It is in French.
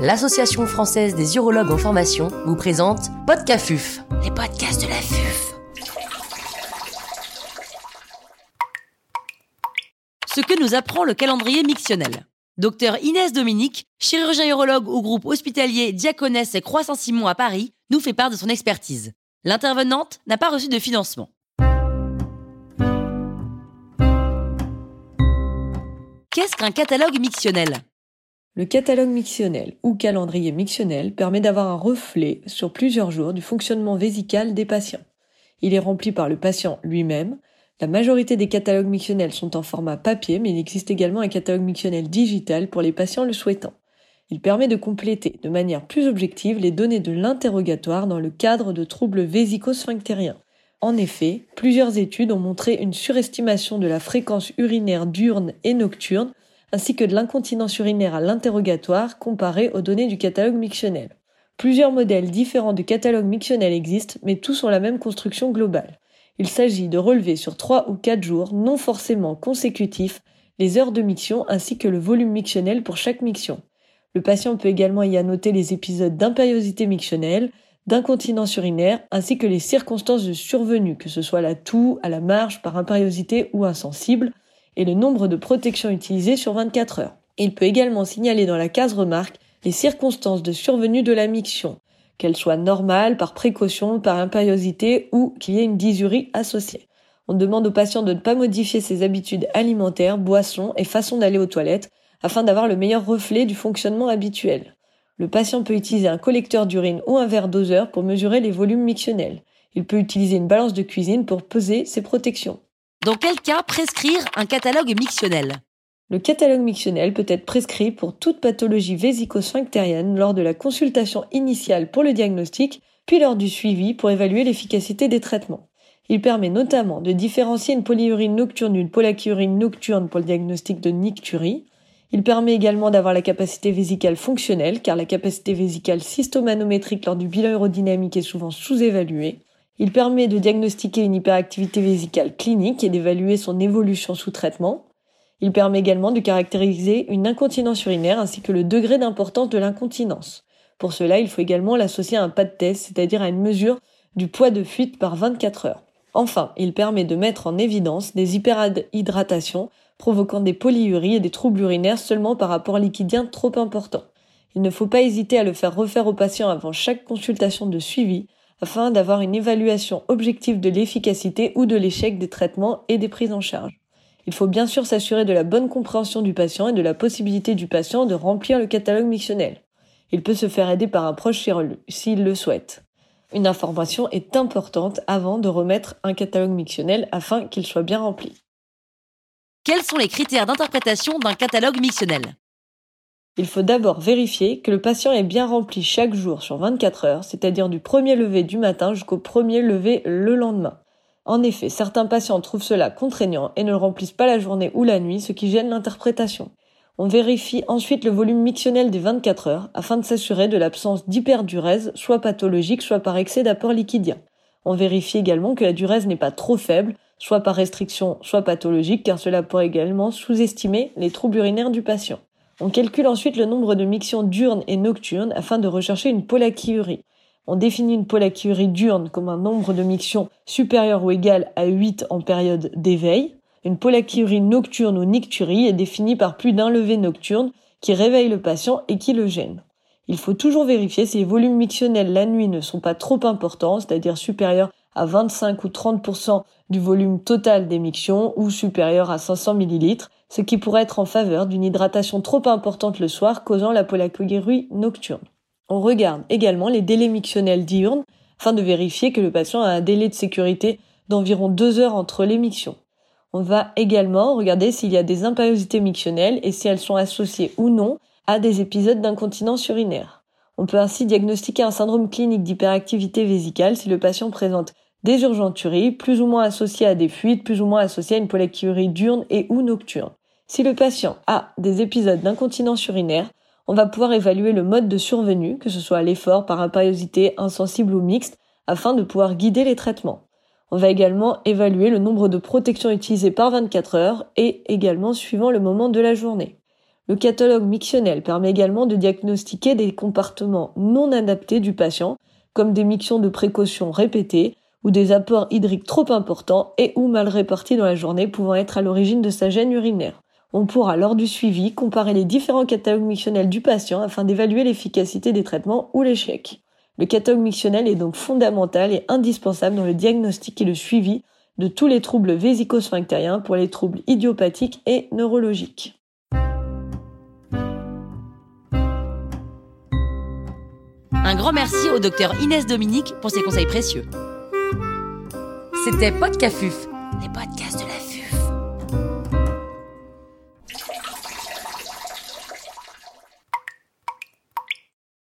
l'Association française des urologues en formation vous présente Podcafuf, les podcasts de la FUF. Ce que nous apprend le calendrier mictionnel. Docteur Inès Dominique, chirurgien urologue au groupe hospitalier Diaconesse et Croix-Saint-Simon à Paris, nous fait part de son expertise. L'intervenante n'a pas reçu de financement. Qu'est-ce qu'un catalogue mictionnel? Le catalogue mictionnel ou calendrier mictionnel permet d'avoir un reflet sur plusieurs jours du fonctionnement vésical des patients. Il est rempli par le patient lui-même. La majorité des catalogues mictionnels sont en format papier, mais il existe également un catalogue mictionnel digital pour les patients le souhaitant. Il permet de compléter de manière plus objective les données de l'interrogatoire dans le cadre de troubles vésico-sphinctériens. En effet, plusieurs études ont montré une surestimation de la fréquence urinaire diurne et nocturne, ainsi que de l'incontinence urinaire à l'interrogatoire comparée aux données du catalogue mictionnel. Plusieurs modèles différents de catalogue mictionnel existent, mais tous ont la même construction globale. Il s'agit de relever sur 3 ou 4 jours, non forcément consécutifs, les heures de miction ainsi que le volume mictionnel pour chaque miction. Le patient peut également y annoter les épisodes d'impériosité mictionnelle, d'incontinence urinaire, ainsi que les circonstances de survenue, que ce soit la toux, à la marge, par impériosité ou insensible, et le nombre de protections utilisées sur 24 heures. Il peut également signaler dans la case remarque les circonstances de survenue de la miction, qu'elles soient normales, par précaution, par impériosité ou qu'il y ait une dysurie associée. On demande au patient de ne pas modifier ses habitudes alimentaires, boissons et façon d'aller aux toilettes, afin d'avoir le meilleur reflet du fonctionnement habituel. Le patient peut utiliser un collecteur d'urine ou un verre doseur pour mesurer les volumes mictionnels. Il peut utiliser une balance de cuisine pour peser ses protections. Dans quel cas prescrire un catalogue mictionnel? Le catalogue mictionnel peut être prescrit pour toute pathologie vésico-sphinctérienne lors de la consultation initiale pour le diagnostic, puis lors du suivi pour évaluer l'efficacité des traitements. Il permet notamment de différencier une polyurine nocturne d'une polacurine nocturne pour le diagnostic de nicturie, il permet également d'avoir la capacité vésicale fonctionnelle, car la capacité vésicale systomanométrique lors du bilan aérodynamique est souvent sous-évaluée. Il permet de diagnostiquer une hyperactivité vésicale clinique et d'évaluer son évolution sous traitement. Il permet également de caractériser une incontinence urinaire ainsi que le degré d'importance de l'incontinence. Pour cela, il faut également l'associer à un pas de test, c'est-à-dire à une mesure du poids de fuite par 24 heures. Enfin, il permet de mettre en évidence des hyperhydratations provoquant des polyuries et des troubles urinaires seulement par rapport liquidien trop important. Il ne faut pas hésiter à le faire refaire au patient avant chaque consultation de suivi afin d'avoir une évaluation objective de l'efficacité ou de l'échec des traitements et des prises en charge. Il faut bien sûr s'assurer de la bonne compréhension du patient et de la possibilité du patient de remplir le catalogue missionnel. Il peut se faire aider par un proche s'il le souhaite. Une information est importante avant de remettre un catalogue mictionnel afin qu'il soit bien rempli. Quels sont les critères d'interprétation d'un catalogue mictionnel? Il faut d'abord vérifier que le patient est bien rempli chaque jour sur 24 heures, c'est-à-dire du premier lever du matin jusqu'au premier lever le lendemain. En effet, certains patients trouvent cela contraignant et ne remplissent pas la journée ou la nuit, ce qui gêne l'interprétation. On vérifie ensuite le volume mictionnel des 24 heures afin de s'assurer de l'absence d'hyperdurèse, soit pathologique, soit par excès d'apport liquidien. On vérifie également que la durèse n'est pas trop faible, soit par restriction, soit pathologique, car cela pourrait également sous-estimer les troubles urinaires du patient. On calcule ensuite le nombre de mictions diurnes et nocturnes afin de rechercher une polachyurie. On définit une polachyurie diurne comme un nombre de mictions supérieur ou égal à 8 en période d'éveil. Une polachyurie nocturne ou nicturie est définie par plus d'un lever nocturne qui réveille le patient et qui le gêne. Il faut toujours vérifier si les volumes mictionnels la nuit ne sont pas trop importants, c'est-à-dire supérieurs à 25 ou 30% du volume total d'émission ou supérieur à 500 ml, ce qui pourrait être en faveur d'une hydratation trop importante le soir causant la polachyurie nocturne. On regarde également les délais mictionnels diurnes afin de vérifier que le patient a un délai de sécurité d'environ 2 heures entre l'émission. On va également regarder s'il y a des impériosités mictionnelles et si elles sont associées ou non à des épisodes d'incontinence urinaire. On peut ainsi diagnostiquer un syndrome clinique d'hyperactivité vésicale si le patient présente des urgenturies, plus ou moins associées à des fuites, plus ou moins associées à une polachyurie diurne et ou nocturne. Si le patient a des épisodes d'incontinence urinaire, on va pouvoir évaluer le mode de survenue, que ce soit à l'effort, par impériosité, insensible ou mixte, afin de pouvoir guider les traitements. On va également évaluer le nombre de protections utilisées par 24 heures et également suivant le moment de la journée. Le catalogue mictionnel permet également de diagnostiquer des comportements non adaptés du patient, comme des mictions de précaution répétées ou des apports hydriques trop importants et ou mal répartis dans la journée pouvant être à l'origine de sa gêne urinaire. On pourra, lors du suivi, comparer les différents catalogues mictionnels du patient afin d'évaluer l'efficacité des traitements ou l'échec. Le catalogue mictionnel est donc fondamental et indispensable dans le diagnostic et le suivi de tous les troubles vésico-sphinctériens pour les troubles idiopathiques et neurologiques. Un grand merci au docteur Inès Dominique pour ses conseils précieux. C'était Podcafuf, les podcasts de la